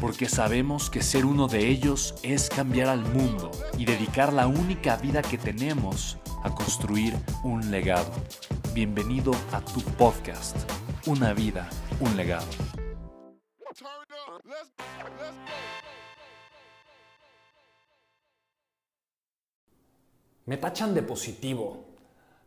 porque sabemos que ser uno de ellos es cambiar al mundo y dedicar la única vida que tenemos a construir un legado. Bienvenido a tu podcast, Una vida, un legado. Me tachan de positivo.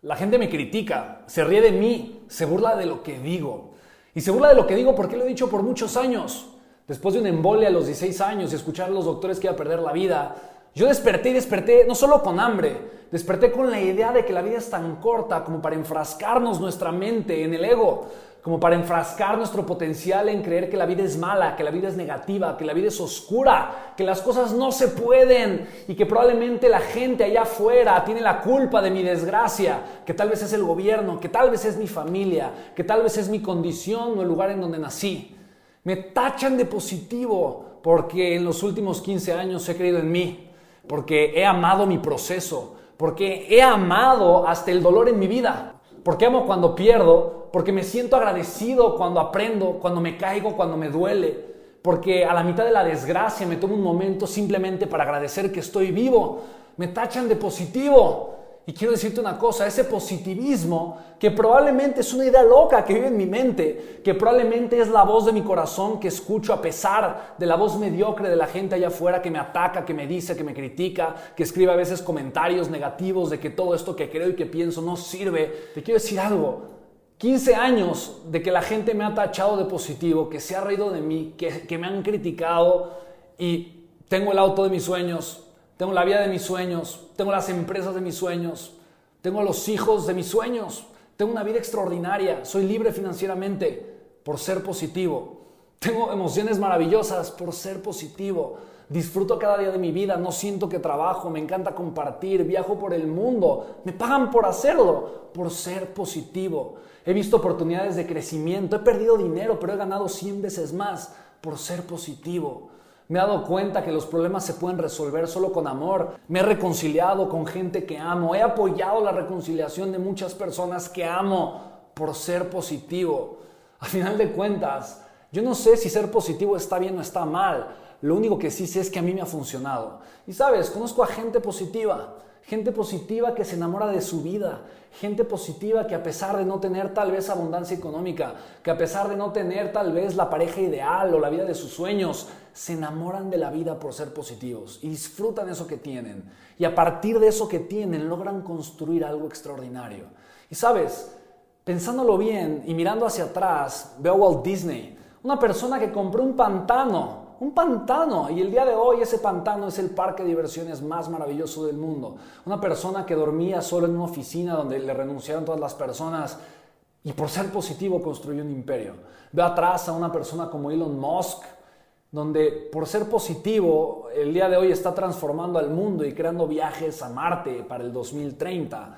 La gente me critica, se ríe de mí, se burla de lo que digo. Y se burla de lo que digo porque lo he dicho por muchos años. Después de un embole a los 16 años y escuchar a los doctores que iba a perder la vida, yo desperté y desperté no solo con hambre, desperté con la idea de que la vida es tan corta como para enfrascarnos nuestra mente en el ego, como para enfrascar nuestro potencial en creer que la vida es mala, que la vida es negativa, que la vida es oscura, que las cosas no se pueden y que probablemente la gente allá afuera tiene la culpa de mi desgracia, que tal vez es el gobierno, que tal vez es mi familia, que tal vez es mi condición o el lugar en donde nací. Me tachan de positivo porque en los últimos 15 años he creído en mí, porque he amado mi proceso, porque he amado hasta el dolor en mi vida, porque amo cuando pierdo, porque me siento agradecido cuando aprendo, cuando me caigo, cuando me duele, porque a la mitad de la desgracia me tomo un momento simplemente para agradecer que estoy vivo. Me tachan de positivo y quiero decirte una cosa, ese positivismo, que probablemente es una idea loca que vive en mi mente, que probablemente es la voz de mi corazón que escucho a pesar de la voz mediocre de la gente allá afuera que me ataca, que me dice, que me critica, que escribe a veces comentarios negativos de que todo esto que creo y que pienso no sirve. Te quiero decir algo, 15 años de que la gente me ha tachado de positivo, que se ha reído de mí, que, que me han criticado y tengo el auto de mis sueños, tengo la vida de mis sueños, tengo las empresas de mis sueños, tengo los hijos de mis sueños, tengo una vida extraordinaria, soy libre financieramente por ser positivo, tengo emociones maravillosas por ser positivo, disfruto cada día de mi vida, no siento que trabajo, me encanta compartir, viajo por el mundo, me pagan por hacerlo, por ser positivo. He visto oportunidades de crecimiento, he perdido dinero, pero he ganado 100 veces más por ser positivo. Me he dado cuenta que los problemas se pueden resolver solo con amor. Me he reconciliado con gente que amo. He apoyado la reconciliación de muchas personas que amo por ser positivo. A final de cuentas, yo no sé si ser positivo está bien o está mal. Lo único que sí sé es que a mí me ha funcionado. Y sabes, conozco a gente positiva gente positiva que se enamora de su vida, gente positiva que a pesar de no tener tal vez abundancia económica, que a pesar de no tener tal vez la pareja ideal o la vida de sus sueños, se enamoran de la vida por ser positivos y disfrutan eso que tienen. Y a partir de eso que tienen logran construir algo extraordinario. Y sabes, pensándolo bien y mirando hacia atrás, veo a Walt Disney, una persona que compró un pantano un pantano. Y el día de hoy ese pantano es el parque de diversiones más maravilloso del mundo. Una persona que dormía solo en una oficina donde le renunciaron todas las personas y por ser positivo construyó un imperio. Veo atrás a una persona como Elon Musk, donde por ser positivo el día de hoy está transformando al mundo y creando viajes a Marte para el 2030.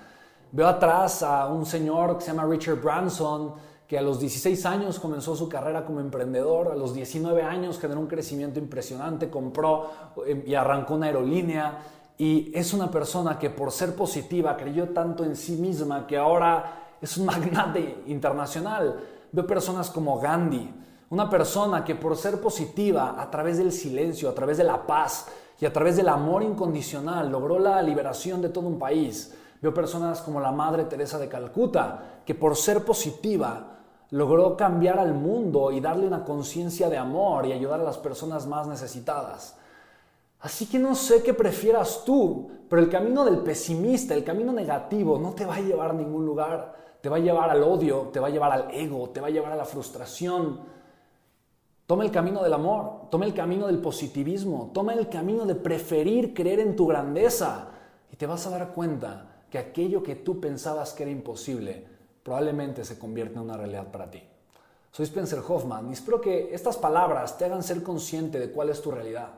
Veo atrás a un señor que se llama Richard Branson, que a los 16 años comenzó su carrera como emprendedor, a los 19 años generó un crecimiento impresionante, compró eh, y arrancó una aerolínea y es una persona que por ser positiva creyó tanto en sí misma que ahora es un magnate internacional. Veo personas como Gandhi, una persona que por ser positiva a través del silencio, a través de la paz y a través del amor incondicional logró la liberación de todo un país. Veo personas como la Madre Teresa de Calcuta, que por ser positiva logró cambiar al mundo y darle una conciencia de amor y ayudar a las personas más necesitadas. Así que no sé qué prefieras tú, pero el camino del pesimista, el camino negativo, no te va a llevar a ningún lugar. Te va a llevar al odio, te va a llevar al ego, te va a llevar a la frustración. Toma el camino del amor, toma el camino del positivismo, toma el camino de preferir creer en tu grandeza y te vas a dar cuenta que aquello que tú pensabas que era imposible probablemente se convierte en una realidad para ti. Soy Spencer Hoffman y espero que estas palabras te hagan ser consciente de cuál es tu realidad.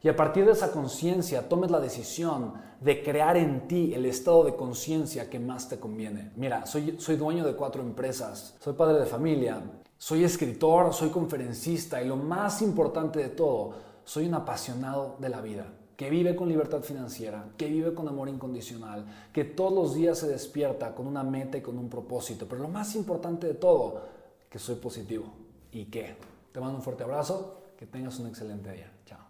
Y a partir de esa conciencia tomes la decisión de crear en ti el estado de conciencia que más te conviene. Mira, soy, soy dueño de cuatro empresas, soy padre de familia, soy escritor, soy conferencista y lo más importante de todo, soy un apasionado de la vida que vive con libertad financiera, que vive con amor incondicional, que todos los días se despierta con una meta y con un propósito. Pero lo más importante de todo, que soy positivo y que te mando un fuerte abrazo, que tengas un excelente día. Chao.